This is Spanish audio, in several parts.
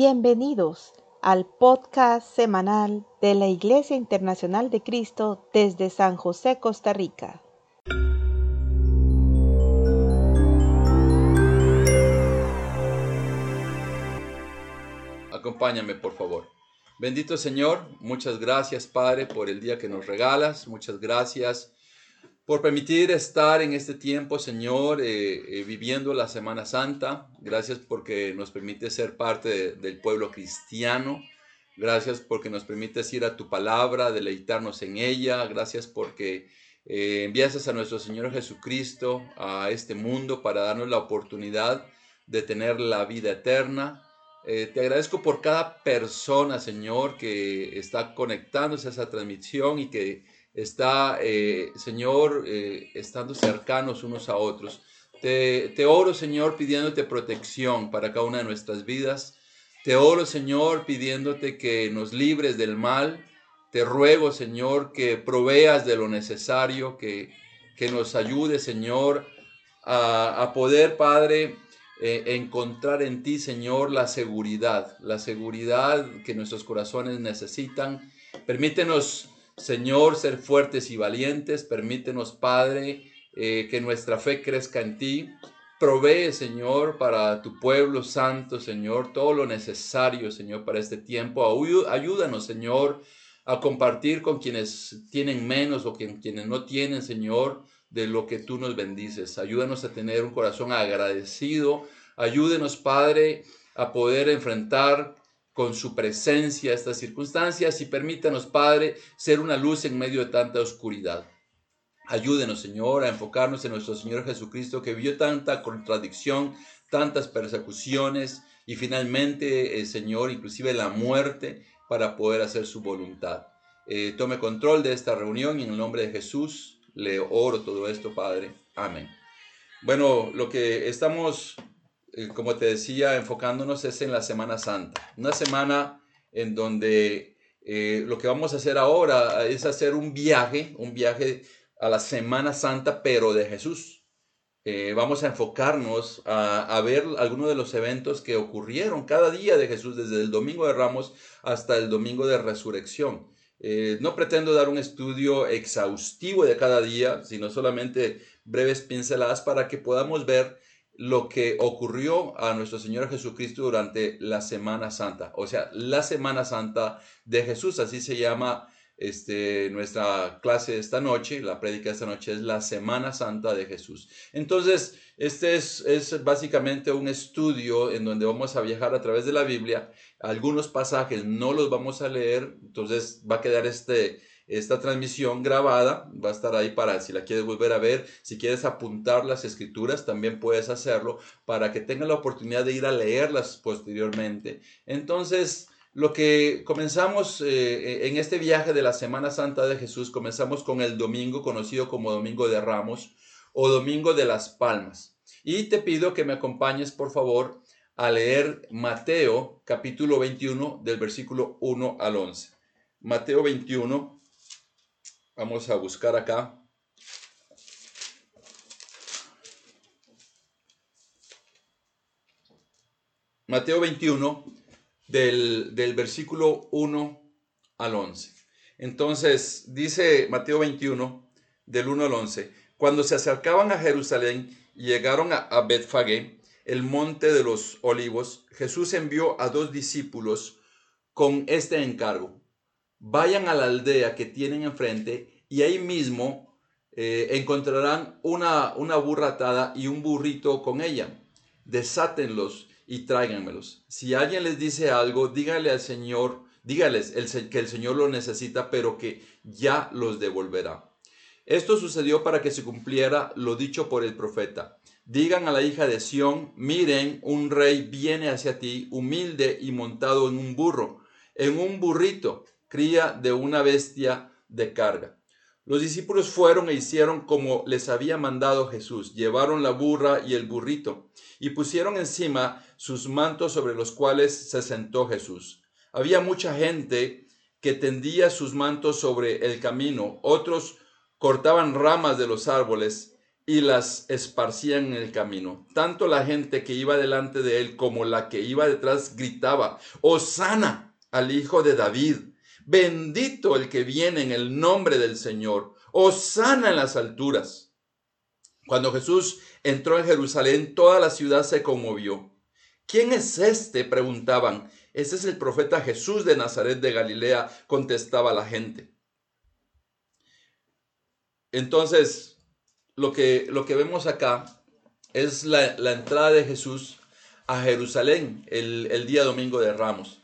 Bienvenidos al podcast semanal de la Iglesia Internacional de Cristo desde San José, Costa Rica. Acompáñame, por favor. Bendito Señor, muchas gracias, Padre, por el día que nos regalas. Muchas gracias por permitir estar en este tiempo, Señor, eh, eh, viviendo la Semana Santa. Gracias porque nos permite ser parte del pueblo cristiano. Gracias porque nos permites ir a tu palabra, deleitarnos en ella. Gracias porque eh, envías a nuestro Señor Jesucristo a este mundo para darnos la oportunidad de tener la vida eterna. te agradezco por cada persona, Señor, que está conectándose a esa transmisión y que está, eh, Señor, eh, estando cercanos unos a otros. Te, oro, Señor, pidiéndote protección para cada una de nuestras vidas. Te oro, Señor, pidiéndote que nos libres del mal. Te ruego, Señor, que proveas de lo necesario, que, que nos ayude, Señor, a, a poder, Padre, eh, encontrar en ti, Señor, la seguridad, la seguridad que nuestros corazones necesitan. Permítenos Señor, ser fuertes y valientes. Permítenos, Padre, eh, que nuestra fe crezca en ti. Provee, Señor, para tu pueblo santo, Señor, todo lo necesario, Señor, para este tiempo. Ayúdanos, Señor, a compartir con quienes tienen menos o con quienes no tienen, Señor, de lo que tú nos bendices. Ayúdanos a tener un corazón agradecido. Ayúdenos, Padre, a poder enfrentar con su presencia estas circunstancias y permítanos, Padre, ser una luz en medio de tanta oscuridad. Ayúdenos, Señor, a enfocarnos en nuestro Señor Jesucristo que vio tanta contradicción, tantas persecuciones y finalmente, eh, Señor, inclusive la muerte para poder hacer su voluntad. Eh, tome control de esta reunión y en el nombre de Jesús le oro todo esto, Padre. Amén. Bueno, lo que estamos eh, como te decía, enfocándonos es en la Semana Santa. Una semana en donde eh, lo que vamos a hacer ahora es hacer un viaje, un viaje a la Semana Santa, pero de Jesús. Eh, vamos a enfocarnos a, a, ver algunos de los eventos que ocurrieron cada día de Jesús, desde el Domingo de Ramos hasta el Domingo de Resurrección. no pretendo dar un estudio exhaustivo de cada día, sino solamente breves pinceladas para que podamos ver lo que ocurrió a nuestro Señor Jesucristo durante la Semana Santa. O sea, la Semana Santa de Jesús, así se llama este, nuestra clase de esta noche, la prédica de esta noche es la Semana Santa de Jesús. Entonces, este es, es básicamente un estudio en donde vamos a viajar a través de la Biblia. Algunos pasajes no los vamos a leer, entonces va a quedar este, esta transmisión grabada va a estar ahí para si la quieres volver a ver, si quieres apuntar las escrituras, también puedes hacerlo para que tengas la oportunidad de ir a leerlas posteriormente. Entonces, lo que comenzamos eh, en este viaje de la Semana Santa de Jesús, comenzamos con el domingo conocido como Domingo de Ramos o Domingo de las Palmas. Y te pido que me acompañes, por favor, a leer Mateo capítulo 21 del versículo 1 al 11. Mateo 21 Vamos a buscar acá. Mateo 21, del, del, versículo 1 al 11. Entonces, dice Mateo 21, del 1 al 11, cuando se acercaban a Jerusalén y llegaron a, a Betfagé, el monte de los olivos, Jesús envió a dos discípulos con este encargo vayan a la aldea que tienen enfrente y ahí mismo eh, encontrarán una, una burra atada y un burrito con ella. Desátenlos y tráiganmelos. Si alguien les dice algo, díganle al Señor, dígales que el Señor lo necesita, pero que ya los devolverá. Esto sucedió para que se cumpliera lo dicho por el profeta. Digan a la hija de Sión, miren, un rey viene hacia ti, humilde y montado en un burro, en un burrito, cría de una bestia de carga. Los discípulos fueron e hicieron como les había mandado Jesús. Llevaron la burra y el burrito y pusieron encima sus mantos sobre los cuales se sentó Jesús. Había mucha gente que tendía sus mantos sobre el camino, otros cortaban ramas de los árboles y las esparcían en el camino. Tanto la gente que iba delante de él como la que iba detrás gritaba, Osana al Hijo de David, bendito el que viene en el nombre del Señor, Osana en las alturas. Cuando Jesús entró en Jerusalén, toda la ciudad se conmovió. ¿Quién es este? preguntaban. Ese es el profeta Jesús de Nazaret de Galilea, contestaba la gente. Entonces, lo que, lo que vemos acá es la, entrada de Jesús a Jerusalén el, el día domingo de Ramos.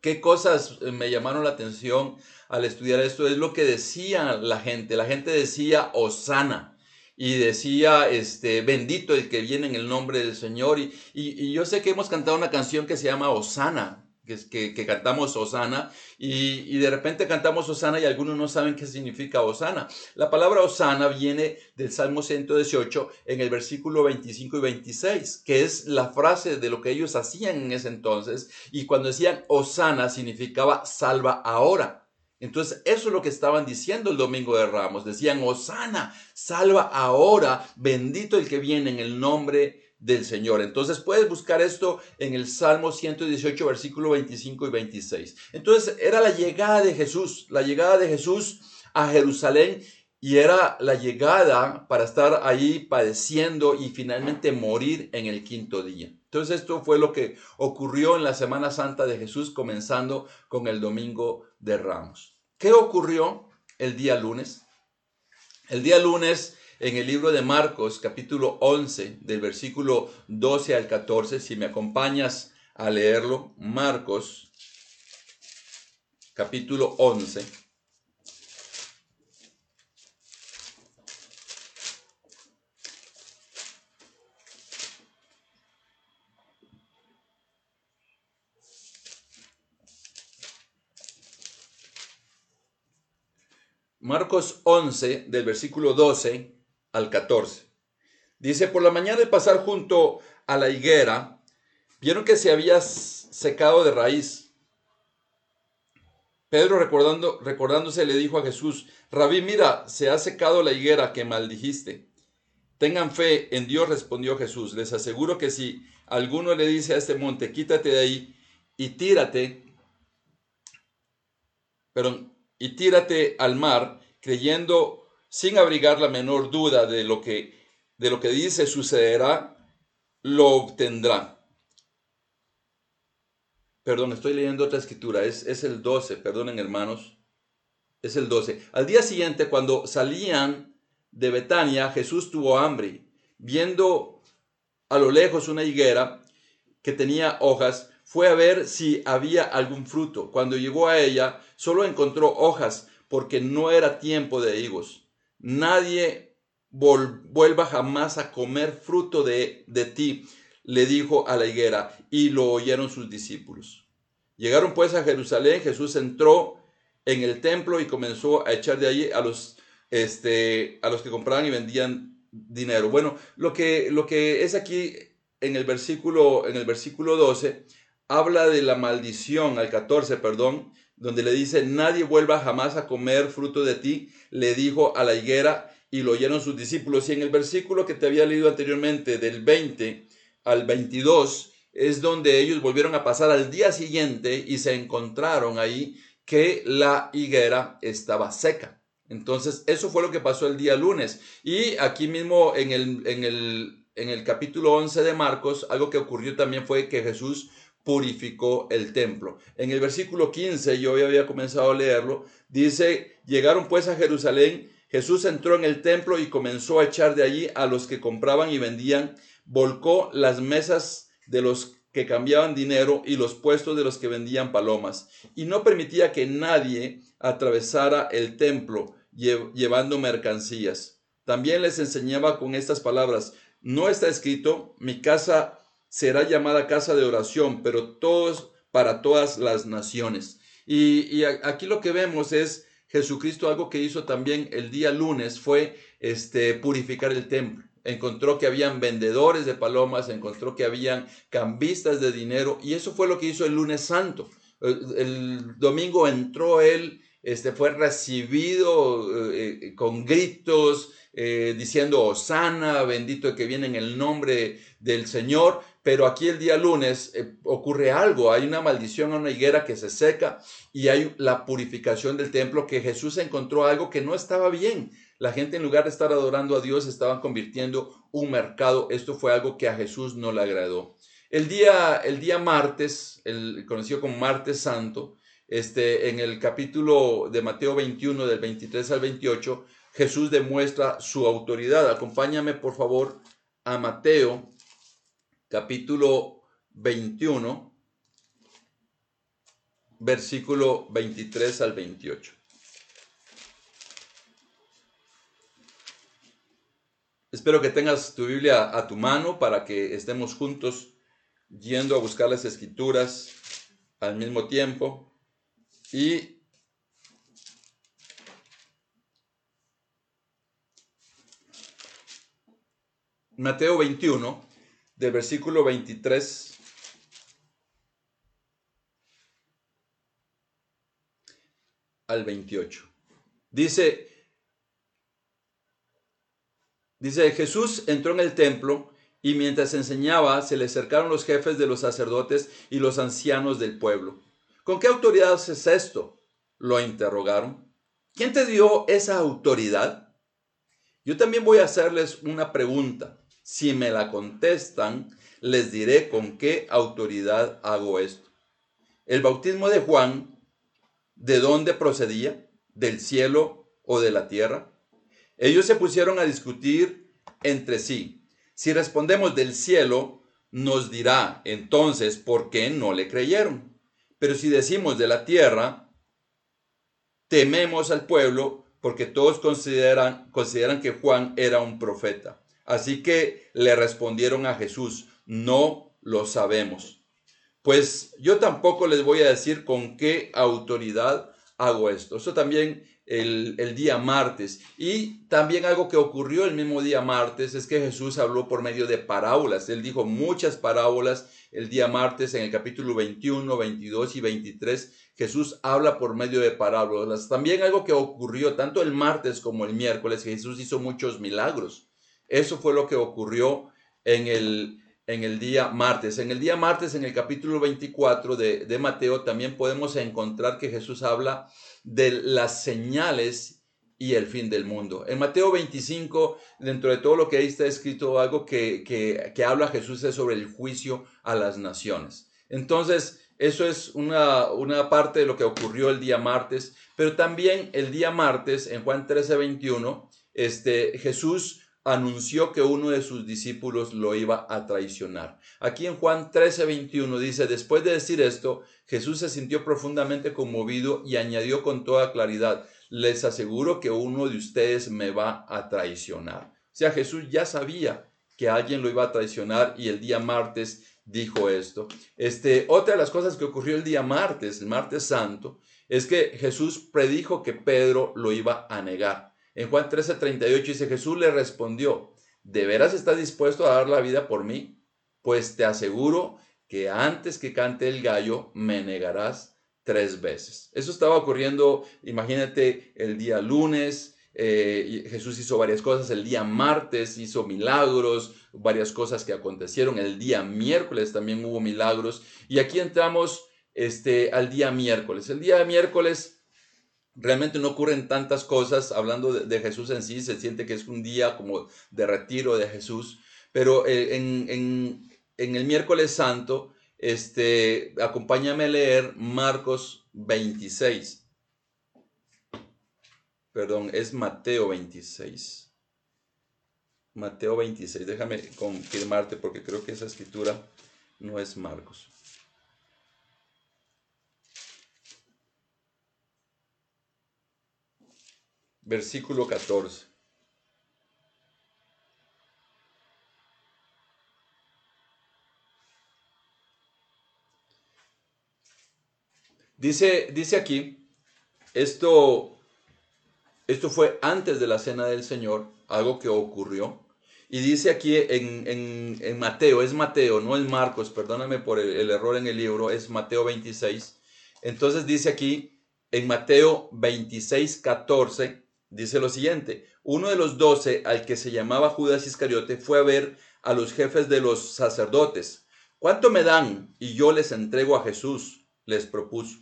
¿Qué cosas me llamaron la atención al estudiar esto? Es lo que decía la gente. La gente decía Osana y decía, este, bendito el que viene en el nombre del Señor. Y, y, yo sé que hemos cantado una canción que se llama Osana, que, cantamos Osana, y, y, de repente cantamos Osana y algunos no saben qué significa Osana. La palabra Osana viene del Salmo 118 en el versículo 25 y 26, que es la frase de lo que ellos hacían en ese entonces, y cuando decían Osana significaba salva ahora. Entonces, eso es lo que estaban diciendo el domingo de Ramos. Decían, Osana, salva ahora, bendito el que viene en el nombre del Señor. Entonces, puedes buscar esto en el Salmo 118, versículo 25 y 26. Entonces, era la llegada de Jesús, la llegada de Jesús a Jerusalén y era la llegada para estar ahí padeciendo y finalmente morir en el quinto día. Entonces esto fue lo que ocurrió en la Semana Santa de Jesús, comenzando con el Domingo de Ramos. ¿Qué ocurrió el día lunes? El día lunes en el libro de Marcos, capítulo 11, del versículo 12 al 14, si me acompañas a leerlo, Marcos, capítulo 11 Marcos 11, del versículo 12 al 14. Dice, por la mañana de pasar junto a la higuera, vieron que se había secado de raíz. Pedro recordando, recordándose le dijo a Jesús, Rabí, mira, se ha secado la higuera que maldijiste. Tengan fe en Dios, respondió Jesús. Les aseguro que si alguno le dice a este monte, quítate de ahí y tírate, perdón, y tírate al mar, creyendo sin abrigar la menor duda de lo que, de lo que dice sucederá, lo obtendrá. Perdón, estoy leyendo otra escritura, es, es el 12, perdonen hermanos, es el 12. Al día siguiente, cuando salían de Betania, Jesús tuvo hambre. Viendo a lo lejos una higuera que tenía hojas, fue a ver si había algún fruto. Cuando llegó a ella, solo encontró hojas, porque no era tiempo de higos. Nadie vuelva jamás a comer fruto de, de ti, le dijo a la higuera, y lo oyeron sus discípulos. Llegaron pues a Jerusalén, Jesús entró en el templo y comenzó a echar de allí a los, este, a los que compraban y vendían dinero. Bueno, lo que, lo que es aquí en el versículo, en el versículo 12, habla de la maldición, al 14, perdón, donde le dice, nadie vuelva jamás a comer fruto de ti, le dijo a la higuera y lo oyeron sus discípulos. Y en el versículo que te había leído anteriormente, del 20 al 22, es donde ellos volvieron a pasar al día siguiente y se encontraron ahí que la higuera estaba seca. Entonces, eso fue lo que pasó el día lunes. Y aquí mismo en el, en el, en el capítulo 11 de Marcos, algo que ocurrió también fue que Jesús purificó el templo. En el versículo 15, yo había comenzado a leerlo, dice, llegaron pues a Jerusalén, Jesús entró en el templo y comenzó a echar de allí a los que compraban y vendían, volcó las mesas de los que cambiaban dinero y los puestos de los que vendían palomas, y no permitía que nadie atravesara el templo llevando mercancías. También les enseñaba con estas palabras, no está escrito, mi casa será llamada casa de oración, pero todos para todas las naciones. Y, aquí lo que vemos es Jesucristo, algo que hizo también el día lunes fue este, purificar el templo. Encontró que habían vendedores de palomas, encontró que habían cambistas de dinero, y eso fue lo que hizo el lunes santo. El, domingo entró él, este, fue recibido eh, eh, con gritos, eh, diciendo Osana, bendito que viene en el nombre del Señor, pero aquí el día lunes eh, ocurre algo, hay una maldición a una higuera que se seca y hay la purificación del templo que Jesús encontró algo que no estaba bien. La gente en lugar de estar adorando a Dios estaban convirtiendo un mercado. Esto fue algo que a Jesús no le agradó. El día, el día martes, el conocido como martes santo, este, en el capítulo de Mateo 21 del 23 al 28, Jesús demuestra su autoridad. Acompáñame por favor a Mateo capítulo 21, versículo 23 al 28. Espero que tengas tu Biblia a tu mano para que estemos juntos yendo a buscar las escrituras al mismo tiempo. Mateo 21, del versículo 23 al 28. Dice, dice, Jesús entró en el templo y mientras enseñaba se le acercaron los jefes de los sacerdotes y los ancianos del pueblo. ¿Con qué autoridad es esto? Lo interrogaron. ¿Quién te dio esa autoridad? Yo también voy a hacerles una pregunta. Si me la contestan, les diré con qué autoridad hago esto. El bautismo de Juan, ¿de dónde procedía? ¿Del cielo o de la tierra? Ellos se pusieron a discutir entre sí. Si respondemos del cielo, nos dirá entonces por qué no le creyeron. Pero si decimos de la tierra, tememos al pueblo porque todos consideran, consideran que Juan era un profeta. Así que le respondieron a Jesús, no lo sabemos. Pues yo tampoco les voy a decir con qué autoridad hago esto. Eso también el, día martes. Y también algo que ocurrió el mismo día martes es que Jesús habló por medio de parábolas. Él dijo muchas parábolas el día martes en el capítulo 21, 22 y 23. Jesús habla por medio de parábolas. También algo que ocurrió tanto el martes como el miércoles, Jesús hizo muchos milagros. Eso fue lo que ocurrió en el, en el día martes. En el día martes, en el capítulo 24 de, de Mateo, también podemos encontrar que Jesús habla de las señales y el fin del mundo. En Mateo 25, dentro de todo lo que ahí está escrito, algo que, que, que habla Jesús es sobre el juicio a las naciones. Entonces, eso es una, una, parte de lo que ocurrió el día martes, pero también el día martes, en Juan 13, 21, este, Jesús anunció que uno de sus discípulos lo iba a traicionar. Aquí en Juan 13, 21 dice, después de decir esto, Jesús se sintió profundamente conmovido y añadió con toda claridad, les aseguro que uno de ustedes me va a traicionar. O sea, Jesús ya sabía que alguien lo iba a traicionar y el día martes dijo esto. Este, otra de las cosas que ocurrió el día martes, el martes santo, es que Jesús predijo que Pedro lo iba a negar. En Juan 13:38 dice, Jesús le respondió, ¿de veras estás dispuesto a dar la vida por mí? Pues te aseguro que antes que cante el gallo me negarás tres veces. Eso estaba ocurriendo, imagínate, el día lunes. Eh, Jesús hizo varias cosas, el día martes hizo milagros, varias cosas que acontecieron, el día miércoles también hubo milagros y aquí entramos este, al día miércoles. El día miércoles realmente no ocurren tantas cosas hablando de, Jesús en sí, se siente que es un día como de retiro de Jesús, pero eh, en, el miércoles santo, este, acompáñame a leer Marcos 26. Perdón, es Mateo 26. Mateo 26, déjame confirmarte porque creo que esa escritura no es Marcos. Versículo 14. Dice, dice aquí, esto, esto fue antes de la cena del Señor, algo que ocurrió. Y dice aquí en, en, Mateo, es Mateo, no es Marcos, perdóname por el, el error en el libro, es Mateo 26. Entonces dice aquí en Mateo 26, 14, dice lo siguiente, uno de los doce, al que se llamaba Judas Iscariote, fue a ver a los jefes de los sacerdotes. ¿Cuánto me dan? Y yo les entrego a Jesús, les propuso.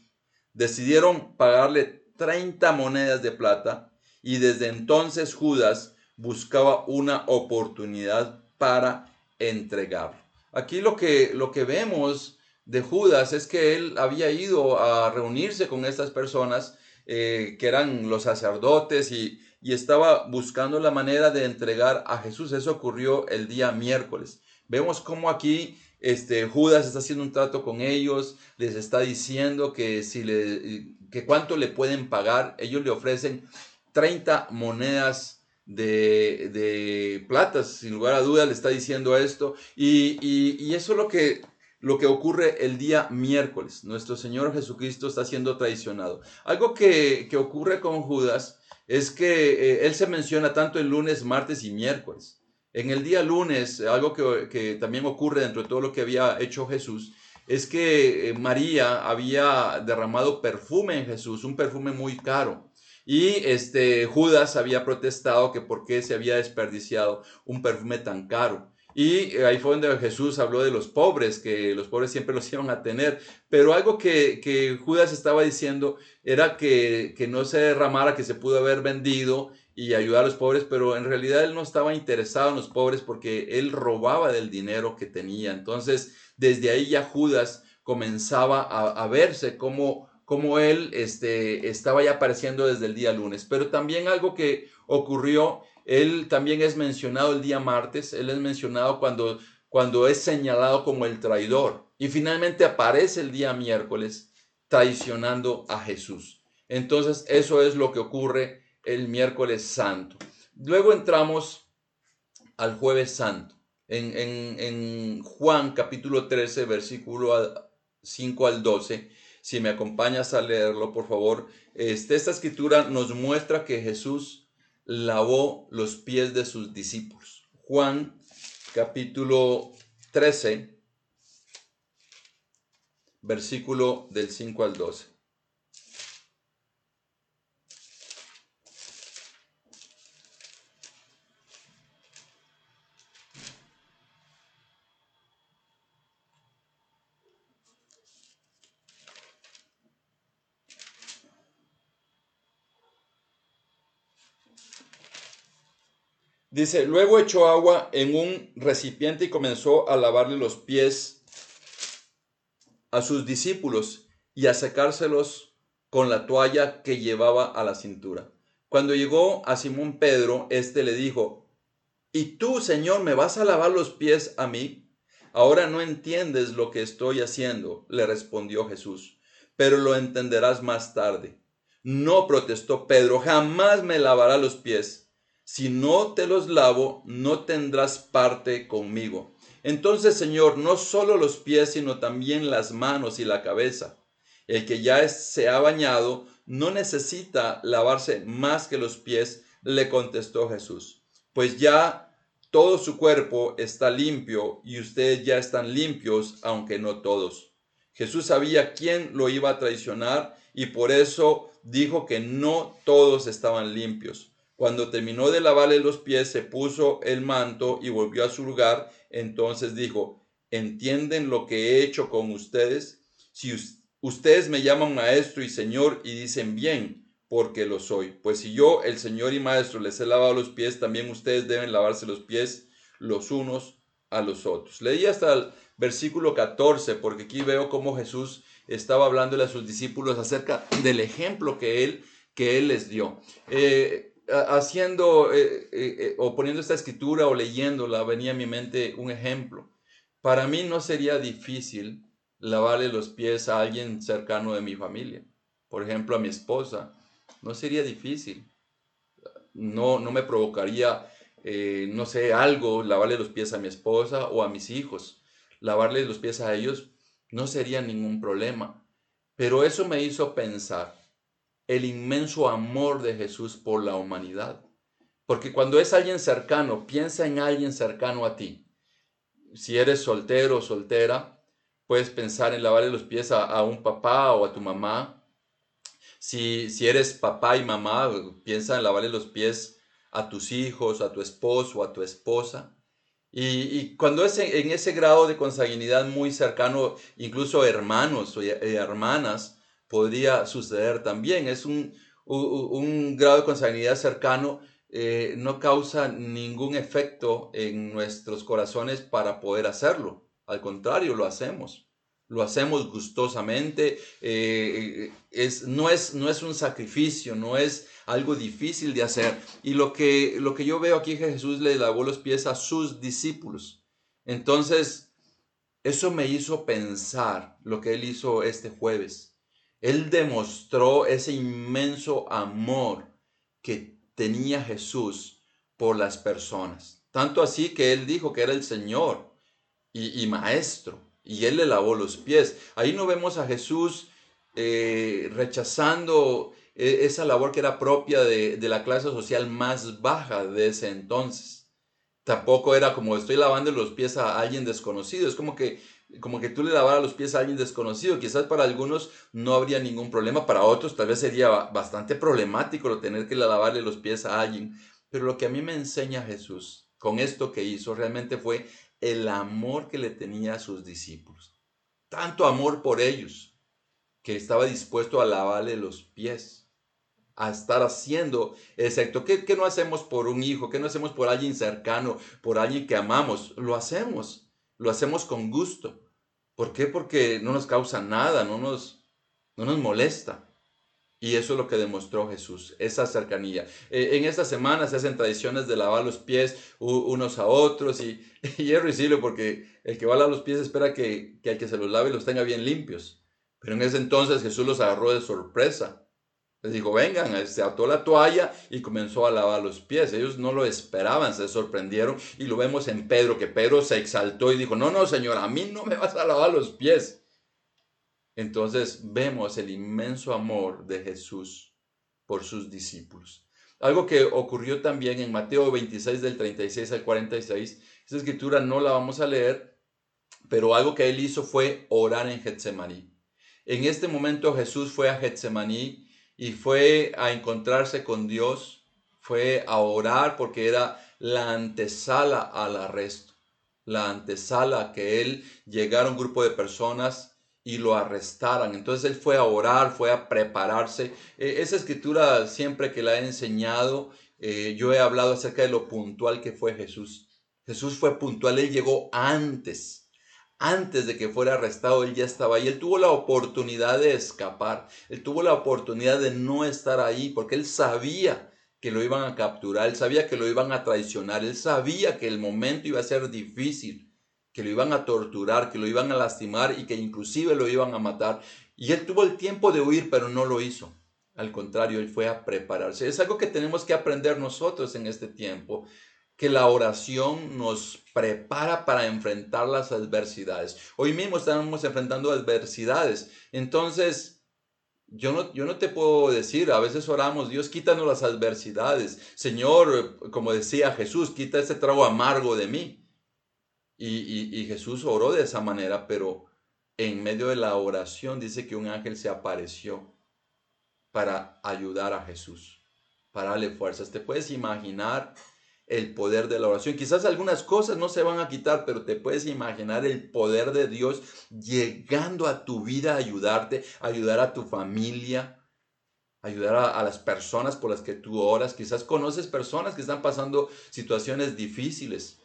Decidieron pagarle 30 monedas de plata y desde entonces Judas buscaba una oportunidad para entregarlo. Aquí lo que, lo que vemos de Judas es que él había ido a reunirse con estas personas eh, que eran los sacerdotes y, y estaba buscando la manera de entregar a Jesús. Eso ocurrió el día miércoles. Vemos cómo aquí este, Judas está haciendo un trato con ellos, les está diciendo que, si le, que cuánto le pueden pagar. Ellos le ofrecen 30 monedas de, de plata, sin lugar a dudas le está diciendo esto. Y, y, eso es lo que, lo que ocurre el día miércoles. Nuestro Señor Jesucristo está siendo traicionado. Algo que, que ocurre con Judas es que eh, él se menciona tanto el lunes, martes y miércoles. En el día lunes, algo que, que, también ocurre dentro de todo lo que había hecho Jesús, es que eh, María había derramado perfume en Jesús, un perfume muy caro. Y este Judas había protestado que por qué se había desperdiciado un perfume tan caro. Y ahí fue donde Jesús habló de los pobres, que los pobres siempre los iban a tener. Pero algo que, que Judas estaba diciendo era que, que, no se derramara, que se pudo haber vendido y ayudar a los pobres, pero en realidad él no estaba interesado en los pobres porque él robaba del dinero que tenía. Entonces, desde ahí ya Judas comenzaba a, a verse como como él este, estaba ya apareciendo desde el día lunes. Pero también algo que ocurrió, él también es mencionado el día martes, él es mencionado cuando, cuando es señalado como el traidor. Y finalmente aparece el día miércoles traicionando a Jesús. Entonces eso es lo que ocurre el miércoles santo. Luego entramos al jueves santo. En, en, en Juan capítulo 13, versículo 5 al 12 si me acompañas a leerlo, por favor, este, esta escritura nos muestra que Jesús lavó los pies de sus discípulos. Juan capítulo 13, versículo del 5 al 12. Dice, luego echó agua en un recipiente y comenzó a lavarle los pies a sus discípulos y a secárselos con la toalla que llevaba a la cintura. Cuando llegó a Simón Pedro, éste le dijo, ¿Y tú, Señor, me vas a lavar los pies a mí? Ahora no entiendes lo que estoy haciendo, le respondió Jesús, pero lo entenderás más tarde. No protestó Pedro, jamás me lavará los pies si no te los lavo, no tendrás parte conmigo. Entonces, Señor, no solo los pies, sino también las manos y la cabeza. El que ya se ha bañado no necesita lavarse más que los pies, le contestó Jesús, pues ya todo su cuerpo está limpio y ustedes ya están limpios, aunque no todos. Jesús sabía quién lo iba a traicionar y por eso dijo que no todos estaban limpios. Cuando terminó de lavarle los pies, se puso el manto y volvió a su lugar. Entonces dijo, ¿entienden lo que he hecho con ustedes? Si ustedes me llaman maestro y señor y dicen bien, porque lo soy. Pues si yo, el señor y maestro, les he lavado los pies, también ustedes deben lavarse los pies los unos a los otros. Leí hasta el versículo 14, porque aquí veo cómo Jesús estaba hablándole a sus discípulos acerca del ejemplo que él, que él les dio. Eh, haciendo eh, eh, eh, o poniendo esta escritura o leyéndola, venía a mi mente un ejemplo. Para mí no sería difícil lavarle los pies a alguien cercano de mi familia. Por ejemplo, a mi esposa. No sería difícil. No, no me provocaría, no sé, algo, lavarle los pies a mi esposa o a mis hijos. Lavarle los pies a ellos no sería ningún problema. Pero eso me hizo pensar el inmenso amor de Jesús por la humanidad. Porque cuando es alguien cercano, piensa en alguien cercano a ti. Si eres soltero o soltera, puedes pensar en lavarle los pies a, un papá o a tu mamá. Si, si eres papá y mamá, piensa en lavarle los pies a tus hijos, a tu esposo, a tu esposa. Y, cuando es en, ese grado de consanguinidad muy cercano, incluso hermanos o hermanas, podría suceder también. Es un, un, grado de consanguinidad cercano, eh, no causa ningún efecto en nuestros corazones para poder hacerlo. Al contrario, lo hacemos lo hacemos gustosamente, eh, es, no, es, no es un sacrificio, no es algo difícil de hacer. Y lo que, lo que yo veo aquí, Jesús le lavó los pies a sus discípulos. Entonces, eso me hizo pensar lo que él hizo este jueves. Él demostró ese inmenso amor que tenía Jesús por las personas. Tanto así que él dijo que era el Señor y, maestro y él le lavó los pies. Ahí no vemos a Jesús eh, rechazando eh, esa labor que era propia de, la clase social más baja de ese entonces. Tampoco era como estoy lavando los pies a alguien desconocido. Es como que, como que tú le lavaras los pies a alguien desconocido. Quizás para algunos no habría ningún problema, para otros tal vez sería bastante problemático lo tener que lavarle los pies a alguien. Pero lo que a mí me enseña Jesús con esto que hizo realmente fue el amor que le tenía a sus discípulos. Tanto amor por ellos que estaba dispuesto a lavarle los pies, a estar haciendo exacto. ¿Qué, ¿Qué, no hacemos por un hijo? ¿Qué no hacemos por alguien cercano, por alguien que amamos? Lo hacemos, lo hacemos con gusto. ¿Por qué? Porque no nos causa nada, no nos, no nos molesta. Y eso es lo que demostró Jesús, esa cercanía. Eh, en esta semana se hacen tradiciones de lavar los pies unos a otros y, y es risible porque el que va a lavar los pies espera que, que el que se los lave los tenga bien limpios. Pero en ese entonces Jesús los agarró de sorpresa. Les dijo, vengan, se ató la toalla y comenzó a lavar los pies. Ellos no lo esperaban, se sorprendieron y lo vemos en Pedro, que Pedro se exaltó y dijo, no, no, Señor, a mí no me vas a lavar los pies. Entonces vemos el inmenso amor de Jesús por sus discípulos. Algo que ocurrió también en Mateo 26 del 36 al 46. Esa escritura no la vamos a leer, pero algo que él hizo fue orar en Getsemaní. En este momento Jesús fue a Getsemaní y fue a encontrarse con Dios, fue a orar porque era la antesala al arresto, la antesala que él llegara un grupo de personas y lo arrestaran. Entonces él fue a orar, fue a prepararse. E, esa escritura siempre que la he enseñado, eh, yo he hablado acerca de lo puntual que fue Jesús. Jesús fue puntual, él llegó antes. Antes de que fuera arrestado, él ya estaba ahí. Él tuvo la oportunidad de escapar. Él tuvo la oportunidad de no estar ahí porque él sabía que lo iban a capturar, él sabía que lo iban a traicionar, él sabía que el momento iba a ser difícil que lo iban a torturar, que lo iban a lastimar y que inclusive lo iban a matar. Y él tuvo el tiempo de huir, pero no lo hizo. Al contrario, él fue a prepararse. Es algo que tenemos que aprender nosotros en este tiempo, que la oración nos prepara para enfrentar las adversidades. Hoy mismo estamos enfrentando adversidades. Entonces, yo no, yo no te puedo decir, a veces oramos, Dios, quítanos las adversidades. Señor, como decía Jesús, quita ese trago amargo de mí. Y, Jesús oró de esa manera, pero en medio de la oración dice que un ángel se apareció para ayudar a Jesús, para darle fuerzas. ¿Te puedes imaginar el poder de la oración? Quizás algunas cosas no se van a quitar, pero te puedes imaginar el poder de Dios llegando a tu vida a ayudarte, ayudar a tu familia, ayudar a, a, las personas por las que tú oras. Quizás conoces personas que están pasando situaciones difíciles.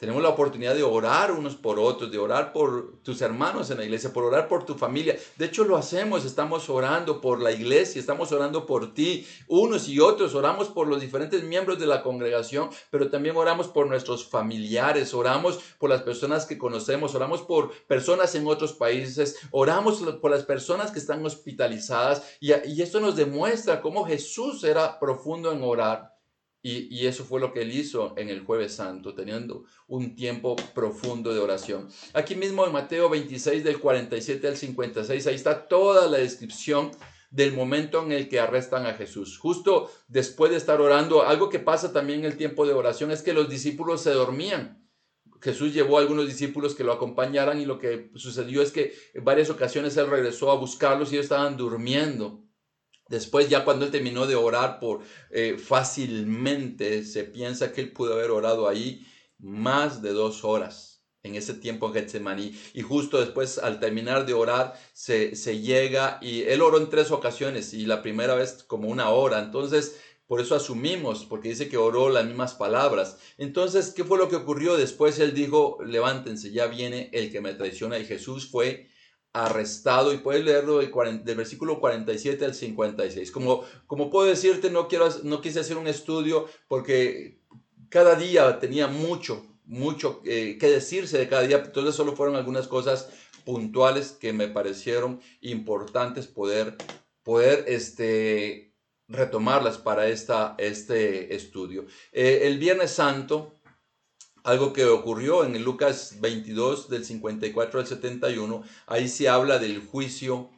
Tenemos la oportunidad de orar unos por otros, de orar por tus hermanos en la iglesia, por orar por tu familia. De hecho, lo hacemos, estamos orando por la iglesia, estamos orando por ti, unos y otros, oramos por los diferentes miembros de la congregación, pero también oramos por nuestros familiares, oramos por las personas que conocemos, oramos por personas en otros países, oramos por las personas que están hospitalizadas y, y esto nos demuestra cómo Jesús era profundo en orar. Y, eso fue lo que él hizo en el jueves santo, teniendo un tiempo profundo de oración. Aquí mismo en Mateo 26 del 47 al 56, ahí está toda la descripción del momento en el que arrestan a Jesús. Justo después de estar orando, algo que pasa también en el tiempo de oración es que los discípulos se dormían. Jesús llevó a algunos discípulos que lo acompañaran y lo que sucedió es que en varias ocasiones él regresó a buscarlos y ellos estaban durmiendo Después, ya cuando él terminó de orar por eh, fácilmente, se piensa que él pudo haber orado ahí más de dos horas en ese tiempo en Getsemaní. Y justo después, al terminar de orar, se, se llega y él oró en tres ocasiones y la primera vez como una hora. Entonces, por eso asumimos, porque dice que oró las mismas palabras. Entonces, ¿qué fue lo que ocurrió? Después él dijo, levántense, ya viene el que me traiciona. Y Jesús fue arrestado y puedes leerlo del, versículo 47 al 56. Como, como puedo decirte, no, quiero, no quise hacer un estudio porque cada día tenía mucho, mucho eh, que decirse de cada día, entonces solo fueron algunas cosas puntuales que me parecieron importantes poder, poder este, retomarlas para esta, este estudio. Eh, el Viernes Santo, algo que ocurrió en Lucas 22 del 54 al 71, ahí se habla del juicio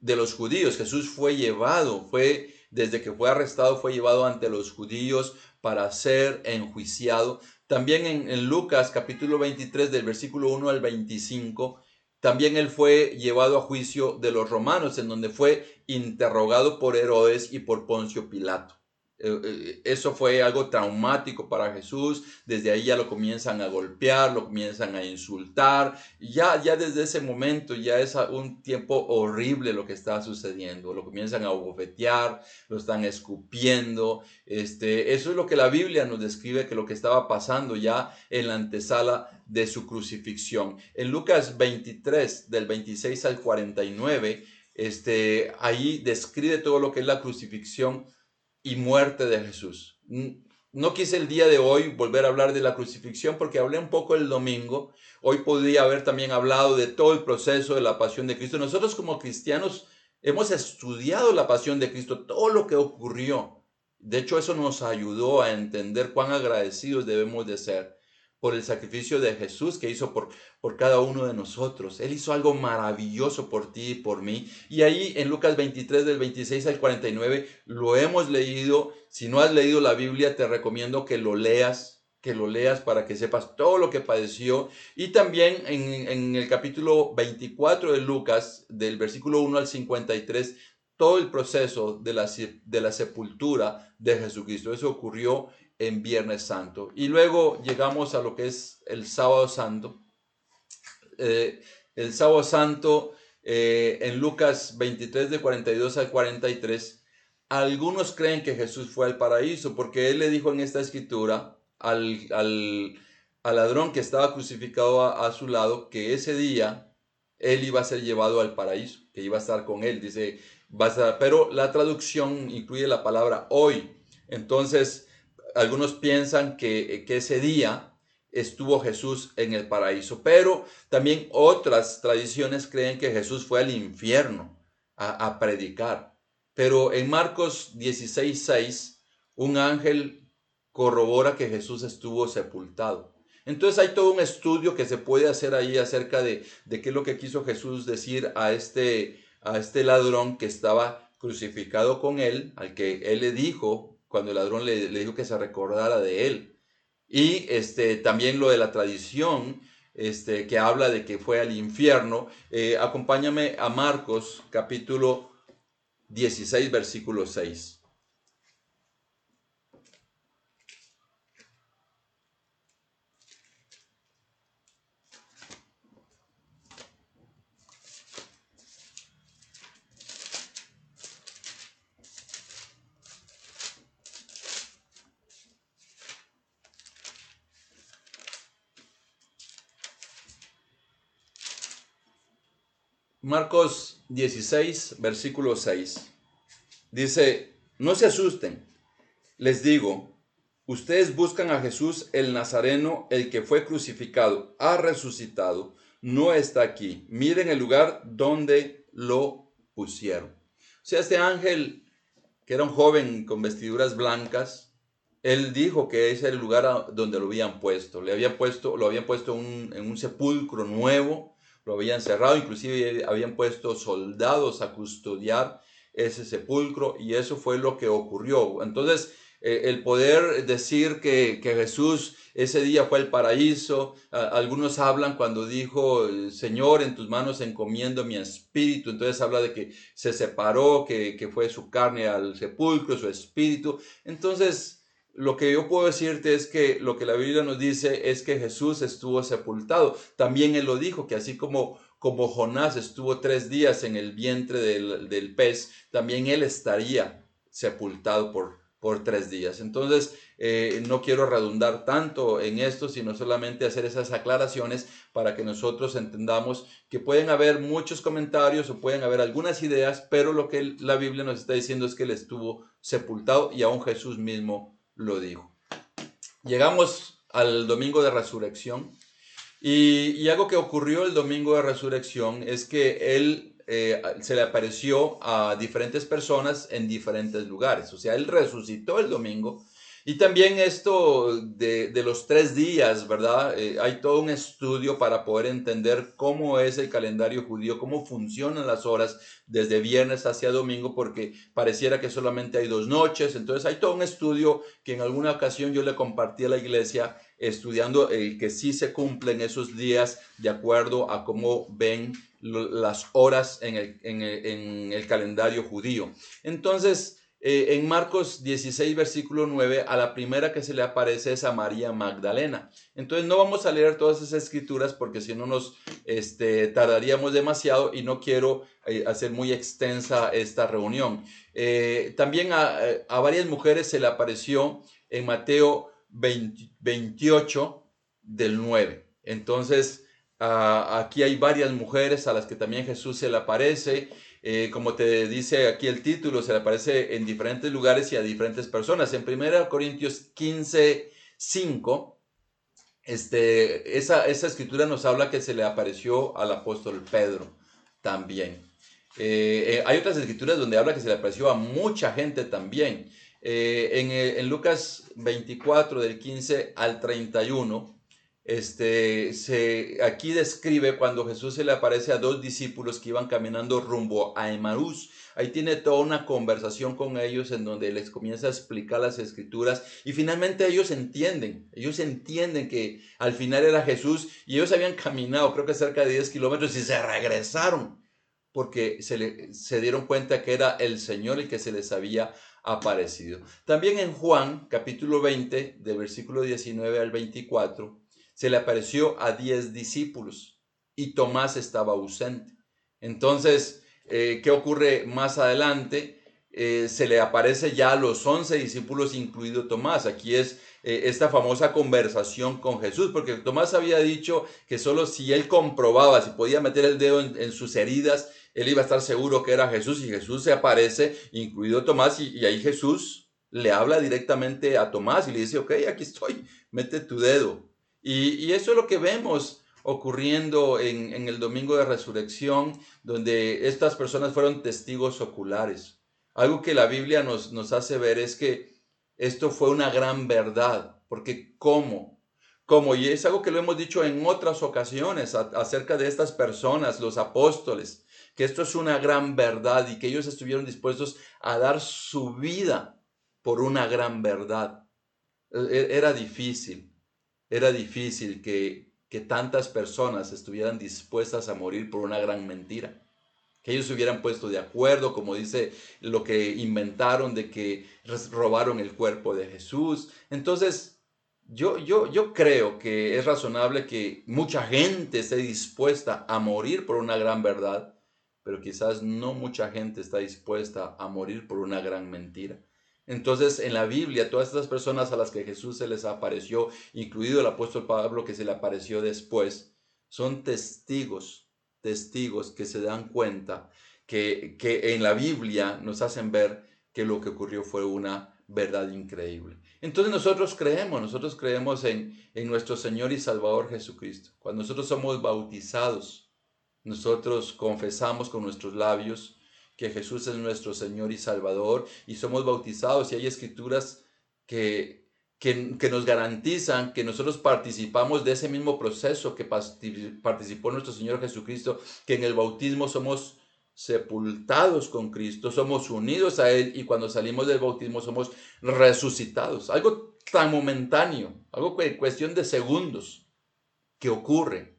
de los judíos. Jesús fue llevado, fue desde que fue arrestado, fue llevado ante los judíos para ser enjuiciado. También en, en Lucas capítulo 23 del versículo 1 al 25, también él fue llevado a juicio de los romanos, en donde fue interrogado por Herodes y por Poncio Pilato. Eh, eh, eso fue algo traumático para Jesús. Desde ahí ya lo comienzan a golpear, lo comienzan a insultar. Ya, ya desde ese momento ya es un tiempo horrible lo que está sucediendo. Lo comienzan a bofetear, lo están escupiendo. Este, eso es lo que la Biblia nos describe que lo que estaba pasando ya en la antesala de su crucifixión. En Lucas 23, del 26 al 49, este, ahí describe todo lo que es la crucifixión y muerte de Jesús. No quise el día de hoy volver a hablar de la crucifixión porque hablé un poco el domingo. Hoy podría haber también hablado de todo el proceso de la pasión de Cristo. Nosotros como cristianos hemos estudiado la pasión de Cristo, todo lo que ocurrió. De hecho, eso nos ayudó a entender cuán agradecidos debemos de ser por el sacrificio de Jesús que hizo por, por cada uno de nosotros. Él hizo algo maravilloso por ti y por mí. Y ahí en Lucas 23 del 26 al 49 lo hemos leído. Si no has leído la Biblia, te recomiendo que lo leas, que lo leas para que sepas todo lo que padeció. Y también en, en el capítulo 24 de Lucas, del versículo 1 al 53, todo el proceso de la, de la sepultura de Jesucristo. Eso ocurrió en Viernes Santo. Y luego llegamos a lo que es el Sábado Santo. Eh, el Sábado Santo eh, en Lucas 23 de 42 al 43, algunos creen que Jesús fue al paraíso porque él le dijo en esta escritura al, al, ladrón que estaba crucificado a, su lado que ese día él iba a ser llevado al paraíso, que iba a estar con él. Dice, pero la traducción incluye la palabra hoy. Entonces, algunos piensan que, ese día estuvo Jesús en el paraíso, pero también otras tradiciones creen que Jesús fue al infierno a, predicar. Pero en Marcos 16:6, un ángel corrobora que Jesús estuvo sepultado. Entonces hay todo un estudio que se puede hacer ahí acerca de, de qué es lo que quiso Jesús decir a este, a este ladrón que estaba crucificado con él, al que él le dijo, cuando el ladrón le, dijo que se recordara de él. Y este, también lo de la tradición, este, que habla de que fue al infierno. Eh, acompáñame a Marcos capítulo 16, versículo 6. Marcos 16, versículo 6. Dice, no se asusten, les digo, ustedes buscan a Jesús el Nazareno, el que fue crucificado, ha resucitado, no está aquí. Miren el lugar donde lo pusieron. O sea, este ángel, que era un joven con vestiduras blancas, él dijo que ese era el lugar donde lo habían puesto. Le habían puesto, lo habían puesto en un sepulcro nuevo, lo habían cerrado, inclusive habían puesto soldados a custodiar ese sepulcro y eso fue lo que ocurrió. Entonces, eh, el poder decir que, Jesús ese día fue el paraíso. algunos hablan cuando dijo, Señor, en tus manos encomiendo mi espíritu. Entonces habla de que se separó, que, que fue su carne al sepulcro, su espíritu. Entonces, lo que yo puedo decirte es que lo que la Biblia nos dice es que Jesús estuvo sepultado. También Él lo dijo, que así como como Jonás estuvo tres días en el vientre del, pez, también él estaría sepultado por, por tres días. Entonces, eh, no quiero redundar tanto en esto, sino solamente hacer esas aclaraciones para que nosotros entendamos que pueden haber muchos comentarios o pueden haber algunas ideas, pero lo que la Biblia nos está diciendo es que él estuvo sepultado y aún Jesús mismo lo dijo. Llegamos al domingo de resurrección y, algo que ocurrió el domingo de resurrección es que él eh, se le apareció a diferentes personas en diferentes lugares. O sea, él resucitó el domingo. Y también esto de, los tres días, ¿verdad? Eh, hay todo un estudio para poder entender cómo es el calendario judío, cómo funcionan las horas desde viernes hacia domingo, porque pareciera que solamente hay dos noches. Entonces hay todo un estudio que en alguna ocasión yo le compartí a la iglesia estudiando el que sí se cumplen esos días de acuerdo a cómo ven las horas en el, calendario judío. Entonces, eh, en Marcos 16, versículo 9, a la primera que se le aparece es a María Magdalena. Entonces, no vamos a leer todas esas escrituras porque si no nos este, tardaríamos demasiado y no quiero eh, hacer muy extensa esta reunión. Eh, también a, varias mujeres se le apareció en Mateo 28 del 9. Entonces, aquí hay varias mujeres a las que también Jesús se le aparece. Eh, como te dice aquí el título, se le aparece en diferentes lugares y a diferentes personas. En 1 Corintios 15, 5, este, esa, esa escritura nos habla que se le apareció al apóstol Pedro también. Eh, eh, hay otras escrituras donde habla que se le apareció a mucha gente también. Eh, en, Lucas 24 del 15 al 31, este, aquí describe cuando Jesús se le aparece a dos discípulos que iban caminando rumbo a Emaús. Ahí tiene toda una conversación con ellos en donde les comienza a explicar las escrituras y finalmente ellos entienden, ellos entienden que al final era Jesús y ellos habían caminado creo que cerca de 10 kilómetros y se regresaron porque se dieron cuenta que era el Señor el que se les había aparecido. También en Juan, capítulo 20, del versículo 19 al 24, se le apareció a 10 discípulos y Tomás estaba ausente. Entonces, eh, ¿qué ocurre más adelante? Eh, se le aparece ya a los 11 discípulos, incluido Tomás. Aquí es eh, esta famosa conversación con Jesús, porque Tomás había dicho que solo si él comprobaba, si podía meter el dedo en sus heridas, él iba a estar seguro que era Jesús y Jesús se aparece, incluido Tomás, y, ahí Jesús le habla directamente a Tomás y le dice, ok, aquí estoy, mete tu dedo. Y, eso es lo que vemos ocurriendo en, el domingo de resurrección, donde estas personas fueron testigos oculares. Algo que la Biblia nos, hace ver es que esto fue una gran verdad, porque ¿cómo? ¿Cómo? Y es algo que lo hemos dicho en otras ocasiones acerca de estas personas, los apóstoles que esto es una gran verdad y que ellos estuvieron dispuestos a dar su vida por una gran verdad. E, e, era difícil, era difícil que, que tantas personas estuvieran dispuestas a morir por una gran mentira. Que ellos se hubieran puesto de acuerdo, como dice lo que inventaron de que robaron el cuerpo de Jesús. Entonces, yo, yo, yo creo que es razonable que mucha gente esté dispuesta a morir por una gran verdad, pero quizás no mucha gente está dispuesta a morir por una gran mentira. Entonces, en la Biblia, todas estas personas a las que Jesús se les apareció, incluido el apóstol Pablo que se le apareció después, son testigos, testigos que se dan cuenta que, que en la Biblia nos hacen ver que lo que ocurrió fue una verdad increíble. Entonces nosotros creemos, nosotros creemos en, en nuestro Señor y Salvador Jesucristo. Cuando nosotros somos bautizados, nosotros confesamos con nuestros labios que Jesús es nuestro Señor y Salvador y somos bautizados y hay escrituras que, que, nos garantizan que nosotros participamos de ese mismo proceso que participó nuestro Señor Jesucristo, que en el bautismo somos sepultados con Cristo, somos unidos a Él y cuando salimos del bautismo somos resucitados. Algo tan momentáneo, algo que cuestión de segundos que ocurre,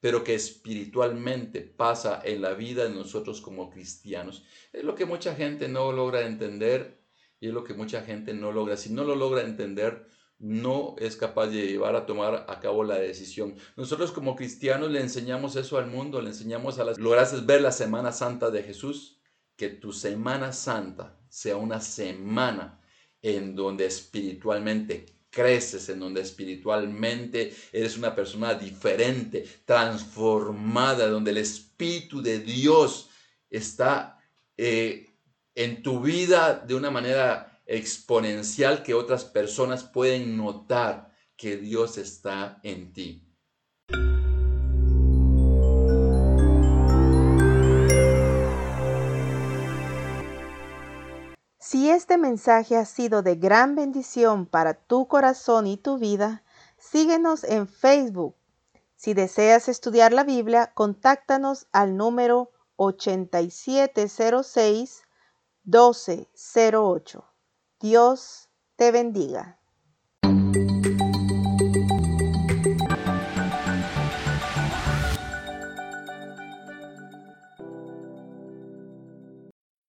pero que espiritualmente pasa en la vida de nosotros como cristianos. Es lo que mucha gente no logra entender y es lo que mucha gente no logra. Si no lo logra entender, no es capaz de llevar a tomar a cabo la decisión. Nosotros como cristianos le enseñamos eso al mundo, le enseñamos a las... Lograste ver la Semana Santa de Jesús, que tu Semana Santa sea una semana en donde espiritualmente creces, en donde espiritualmente eres una persona diferente, transformada, donde el Espíritu de Dios está eh, en tu vida de una manera exponencial que otras personas pueden notar que Dios está en ti. Si este mensaje ha sido de gran bendición para tu corazón y tu vida, síguenos en Facebook. Si deseas estudiar la Biblia, contáctanos al número 8706 1208. Dios te bendiga.